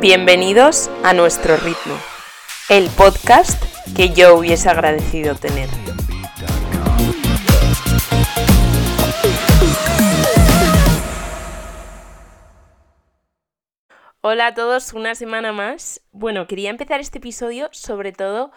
Bienvenidos a Nuestro Ritmo, el podcast que yo hubiese agradecido tener. Hola a todos, una semana más. Bueno, quería empezar este episodio sobre todo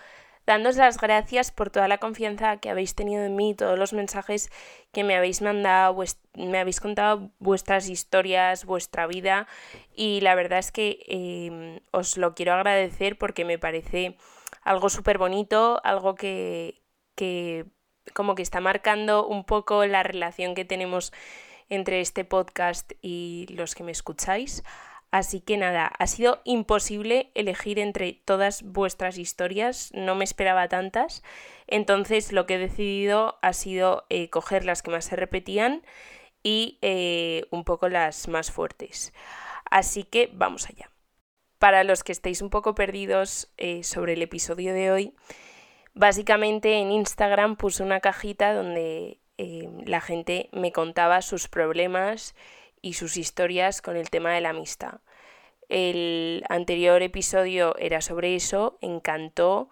dándos las gracias por toda la confianza que habéis tenido en mí, todos los mensajes que me habéis mandado, me habéis contado vuestras historias, vuestra vida y la verdad es que em, os lo quiero agradecer porque me parece algo súper bonito, algo que, que como que está marcando un poco la relación que tenemos entre este podcast y los que me escucháis. Así que nada, ha sido imposible elegir entre todas vuestras historias, no me esperaba tantas, entonces lo que he decidido ha sido eh, coger las que más se repetían y eh, un poco las más fuertes. Así que vamos allá. Para los que estéis un poco perdidos eh, sobre el episodio de hoy, básicamente en Instagram puse una cajita donde la gente me contaba sus problemas y sus historias con el tema de la amistad. El anterior episodio era sobre eso, encantó,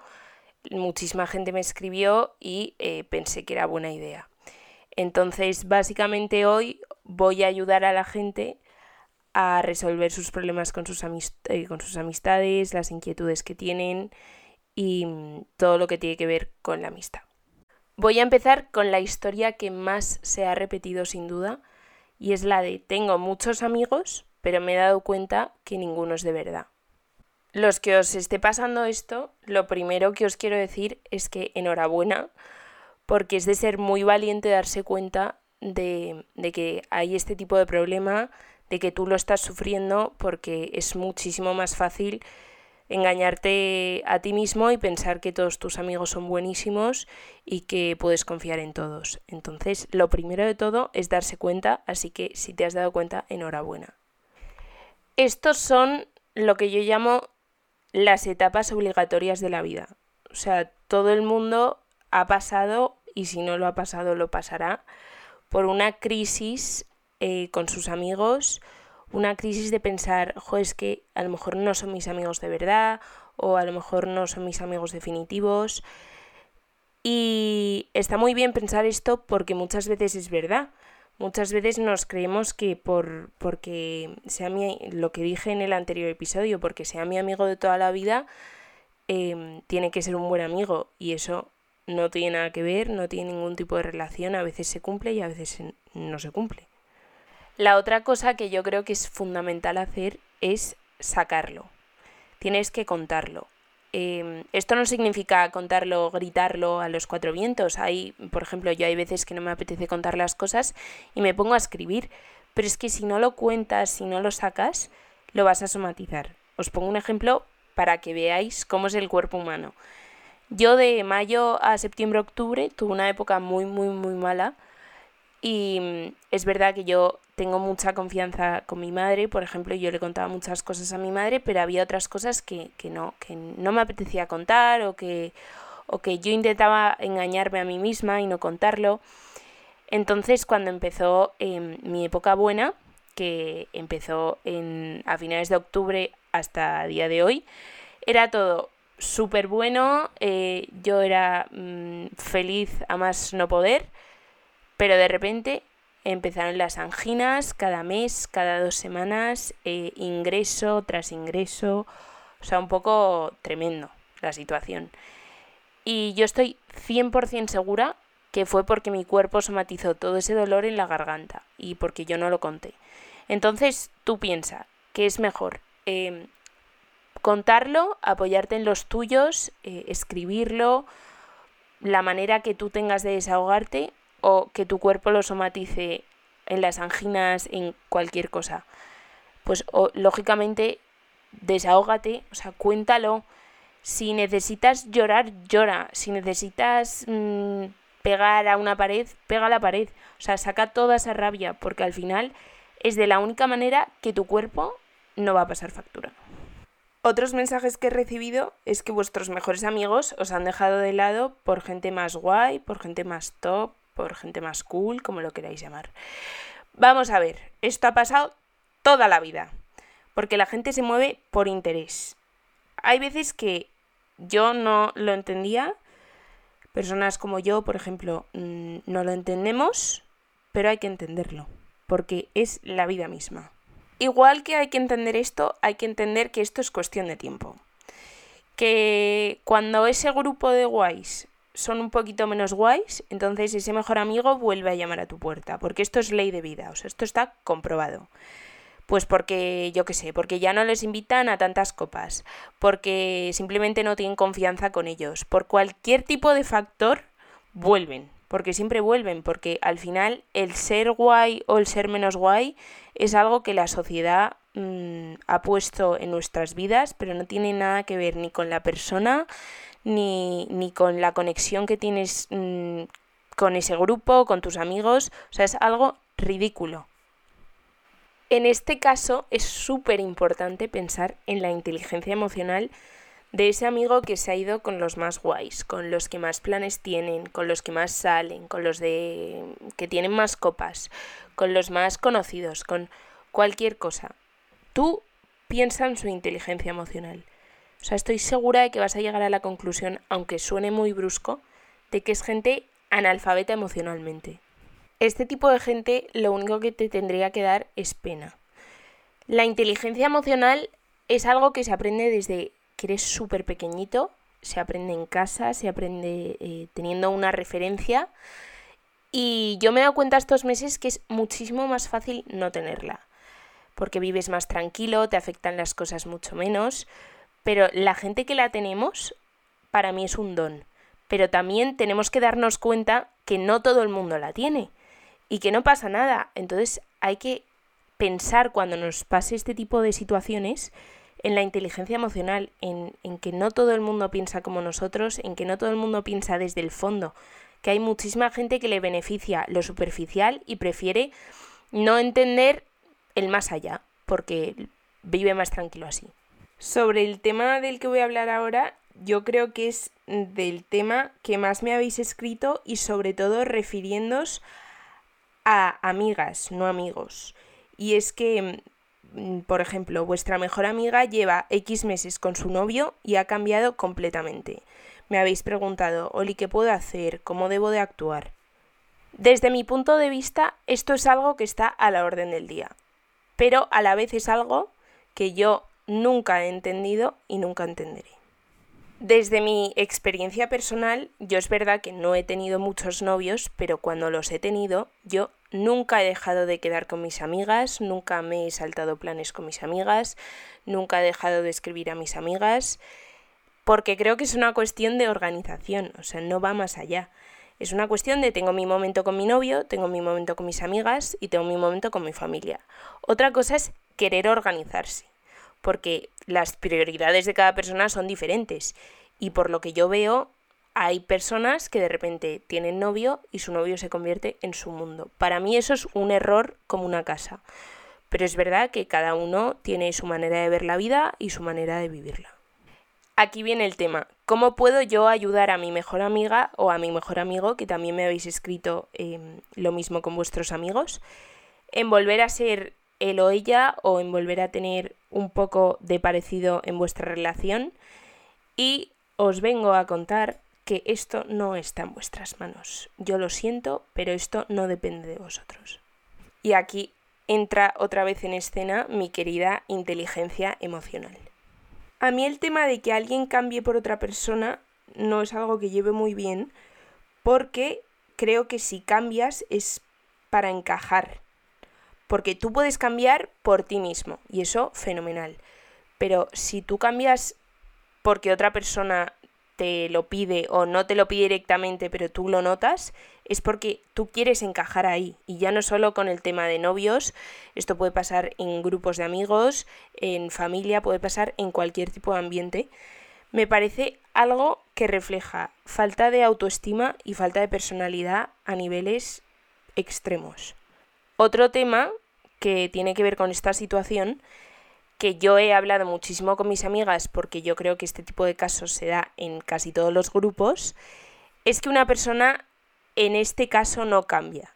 muchísima gente me escribió y eh, pensé que era buena idea. Entonces, básicamente hoy voy a ayudar a la gente a resolver sus problemas con sus, eh, amistades, las inquietudes que tienen y mm, todo lo que tiene que ver con la amistad. Voy a empezar con la historia que más se ha repetido sin duda, y es la de tengo muchos amigos, pero me he dado cuenta que ninguno es de verdad. Los que os esté pasando esto, lo primero que os quiero decir es que enhorabuena, porque es de ser muy valiente darse cuenta de, de que hay este tipo de problema, de que tú lo estás sufriendo, porque es muchísimo más fácil engañarte a ti mismo y pensar que todos tus amigos son buenísimos y que puedes confiar en todos. Entonces, lo primero de todo es darse cuenta, así que si te has dado cuenta, enhorabuena. Estos son lo que yo llamo las etapas obligatorias de la vida. O sea, todo el mundo ha pasado, y si no lo ha pasado, lo pasará, por una crisis eh, con sus amigos, una crisis de pensar, jo, es que a lo mejor no son mis amigos de verdad o a lo mejor no son mis amigos definitivos. Y está muy bien pensar esto porque muchas veces es verdad. Muchas veces nos creemos que por porque sea mi, lo que dije en el anterior episodio, porque sea mi amigo de toda la vida, em, tiene que ser un buen amigo. Y eso no tiene nada que ver, no tiene ningún tipo de relación. A veces se cumple y a veces no se cumple. La otra cosa que yo creo que es fundamental hacer es sacarlo. Tienes que contarlo. Em, esto no significa contarlo, gritarlo a los cuatro vientos. Hay, por ejemplo, yo hay veces que no me apetece contar las cosas y me pongo a escribir. Pero es que si no lo cuentas, si no lo sacas, lo vas a somatizar. Os pongo un ejemplo para que veáis cómo es el cuerpo humano. Yo de mayo a septiembre-octubre tuve una época muy, muy, muy mala y mm, es verdad que yo tengo mucha confianza con mi madre, por ejemplo, yo le contaba muchas cosas a mi madre, pero había otras cosas que, no, que no me apetecía contar o que, o que yo intentaba engañarme a mí misma y no contarlo. Entonces, cuando empezó em, mi época buena, que empezó en, a finales de octubre hasta día de hoy, era todo súper bueno, eh, yo era mm, feliz a más no poder pero de repente empezaron las anginas cada mes, cada dos semanas, eh, ingreso tras ingreso, o sea, un poco tremendo la situación. Y yo estoy 100% segura que fue porque mi cuerpo somatizó todo ese dolor en la garganta y porque yo no lo conté. Entonces tú piensa que es mejor em, contarlo, apoyarte en los tuyos, eh, escribirlo, la manera que tú tengas de desahogarte o que tu cuerpo lo somatice en las anginas, en cualquier cosa. Pues lógicamente desahógate, o sea, cuéntalo. Si necesitas llorar, llora. Si necesitas mm, pegar a una pared, pega a la pared. O sea, saca toda esa rabia, porque al final es de la única manera que tu cuerpo no va a pasar factura. Otros mensajes que he recibido es que vuestros mejores amigos os han dejado de lado por gente más guay, por gente más top, por gente más cool, como lo queráis llamar. Vamos a ver, esto ha pasado toda la vida. porque la gente se mueve por interés. Hay veces que yo no lo entendía, personas como yo, por ejemplo, mm, no lo entendemos, pero hay que entenderlo, porque es la vida misma. Igual que hay que entender esto, hay que entender que esto es cuestión de tiempo. Que cuando ese grupo de guays son un poquito menos guays, entonces ese mejor amigo vuelve a llamar a tu puerta, porque esto es ley de vida, o sea, esto está comprobado. Pues porque, yo qué sé, porque ya no les invitan a tantas copas, porque simplemente no tienen confianza con ellos, por cualquier tipo de factor, vuelven, porque siempre vuelven, porque al final el ser guay o el ser menos guay es algo que la sociedad mm, ha puesto en nuestras vidas, pero no tiene nada que ver ni con la persona, ni, ni con la conexión que tienes mm, con ese grupo, con tus amigos. O sea, es algo ridículo. En este caso es súper importante pensar en la inteligencia emocional de ese amigo que se ha ido con los más guays, con los que más planes tienen, con los que más salen, con los de que tienen más copas, con los más conocidos, con cualquier cosa. Tú piensa en su inteligencia emocional. O sea, estoy segura de que vas a llegar a la conclusión, aunque suene muy brusco, de que es gente analfabeta emocionalmente. Este tipo de gente lo único que te tendría que dar es pena. La inteligencia emocional es algo que se aprende desde que eres súper pequeñito, se aprende en casa, se aprende eh, teniendo una referencia y yo me he dado cuenta estos meses que es muchísimo más fácil no tenerla, porque vives más tranquilo, te afectan las cosas mucho menos, pero la gente que la tenemos, para mí es un don. Pero también tenemos que darnos cuenta que no todo el mundo la tiene y que no pasa nada. Entonces hay que pensar cuando nos pase este tipo de situaciones en la inteligencia emocional, en, en, que no todo el mundo piensa como nosotros, en que no todo el mundo piensa desde el fondo, que hay muchísima gente que le beneficia lo superficial y prefiere no entender el más allá, porque vive más tranquilo así. Sobre el tema del que voy a hablar ahora, yo creo que es del tema que más me habéis escrito y sobre todo refiriéndoos a amigas, no amigos. Y es que, mm, por ejemplo, vuestra mejor amiga lleva X meses con su novio y ha cambiado completamente. Me habéis preguntado, Oli, ¿qué puedo hacer? ¿Cómo debo de actuar? Desde mi punto de vista, esto es algo que está a la orden del día, pero a la vez es algo que yo nunca he entendido y nunca entenderé. Desde mi experiencia personal, yo es verdad que no he tenido muchos novios, pero cuando los he tenido, yo nunca he dejado de quedar con mis amigas, nunca me he saltado planes con mis amigas, nunca he dejado de escribir a mis amigas, porque creo que es una cuestión de organización, o sea, no va más allá. Es una cuestión de tengo mi momento con mi novio, tengo mi momento con mis amigas y tengo mi momento con mi familia. Otra cosa es querer organizarse porque las prioridades de cada persona son diferentes. Y por lo que yo veo, hay personas que de repente tienen novio y su novio se convierte en su mundo. Para mí eso es un error como una casa. Pero es verdad que cada uno tiene su manera de ver la vida y su manera de vivirla. Aquí viene el tema. ¿Cómo puedo yo ayudar a mi mejor amiga o a mi mejor amigo, que también me habéis escrito em, lo mismo con vuestros amigos, en volver a ser él o ella o en volver a tener un poco de parecido en vuestra relación y os vengo a contar que esto no está en vuestras manos. Yo lo siento, pero esto no depende de vosotros. Y aquí entra otra vez en escena mi querida inteligencia emocional. A mí el tema de que alguien cambie por otra persona no es algo que lleve muy bien porque creo que si cambias es para encajar porque tú puedes cambiar por ti mismo y eso fenomenal. Pero si tú cambias porque otra persona te lo pide o no te lo pide directamente, pero tú lo notas, es porque tú quieres encajar ahí. Y ya no solo con el tema de novios, esto puede pasar en grupos de amigos, en familia, puede pasar en cualquier tipo de ambiente. Me parece algo que refleja falta de autoestima y falta de personalidad a niveles extremos. Otro tema que tiene que ver con esta situación, que yo he hablado muchísimo con mis amigas porque yo creo que este tipo de casos se da en casi todos los grupos, es que una persona en este caso no cambia.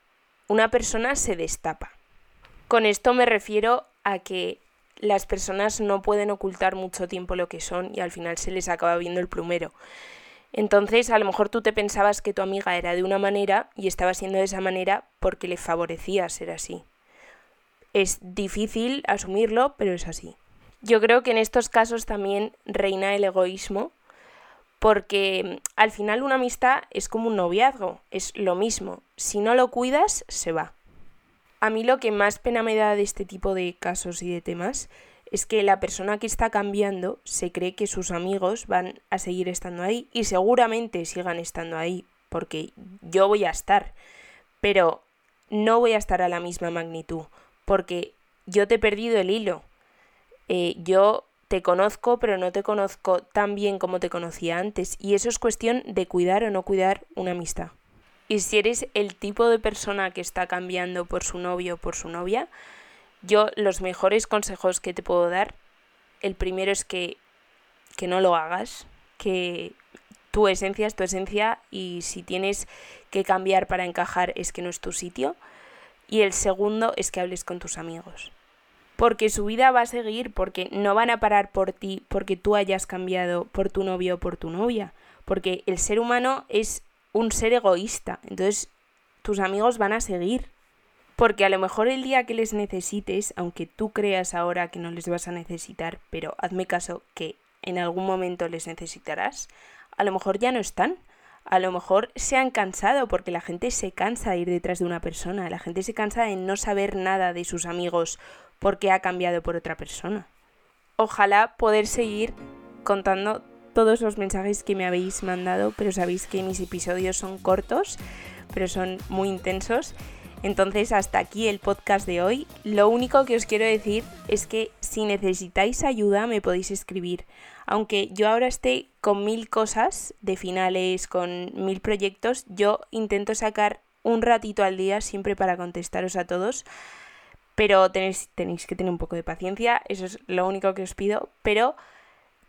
Una persona se destapa. Con esto me refiero a que las personas no pueden ocultar mucho tiempo lo que son y al final se les acaba viendo el plumero. Entonces, a lo mejor tú te pensabas que tu amiga era de una manera y estaba siendo de esa manera porque le favorecía ser así. Es difícil asumirlo, pero es así. Yo creo que en estos casos también reina el egoísmo, porque al final una amistad es como un noviazgo, es lo mismo. Si no lo cuidas, se va. A mí lo que más pena me da de este tipo de casos y de temas es que la persona que está cambiando se cree que sus amigos van a seguir estando ahí y seguramente sigan estando ahí, porque yo voy a estar, pero no voy a estar a la misma magnitud, porque yo te he perdido el hilo. Eh, yo te conozco, pero no te conozco tan bien como te conocía antes, y eso es cuestión de cuidar o no cuidar una amistad. Y si eres el tipo de persona que está cambiando por su novio o por su novia, yo los mejores consejos que te puedo dar, el primero es que, que no lo hagas, que tu esencia es tu esencia y si tienes que cambiar para encajar es que no es tu sitio. Y el segundo es que hables con tus amigos. Porque su vida va a seguir, porque no van a parar por ti, porque tú hayas cambiado por tu novio o por tu novia. Porque el ser humano es un ser egoísta. Entonces, tus amigos van a seguir. Porque a lo mejor el día que les necesites, aunque tú creas ahora que no les vas a necesitar, pero hazme caso que en algún momento les necesitarás, a lo mejor ya no están. A lo mejor se han cansado porque la gente se cansa de ir detrás de una persona, la gente se cansa de no saber nada de sus amigos porque ha cambiado por otra persona. Ojalá poder seguir contando todos los mensajes que me habéis mandado, pero sabéis que mis episodios son cortos, pero son muy intensos entonces hasta aquí el podcast de hoy. Lo único que os quiero decir es que si necesitáis ayuda me podéis escribir. Aunque yo ahora esté con mil cosas de finales, con mil proyectos, yo intento sacar un ratito al día siempre para contestaros a todos. Pero tenéis, tenéis que tener un poco de paciencia, eso es lo único que os pido. Pero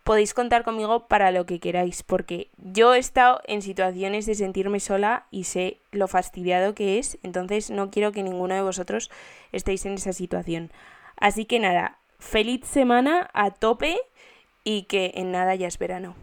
podéis contar conmigo para lo que queráis, porque yo he estado en situaciones de sentirme sola y sé lo fastidiado que es, entonces no quiero que ninguno de vosotros estéis en esa situación. Así que nada, feliz semana a tope y que en nada ya es verano.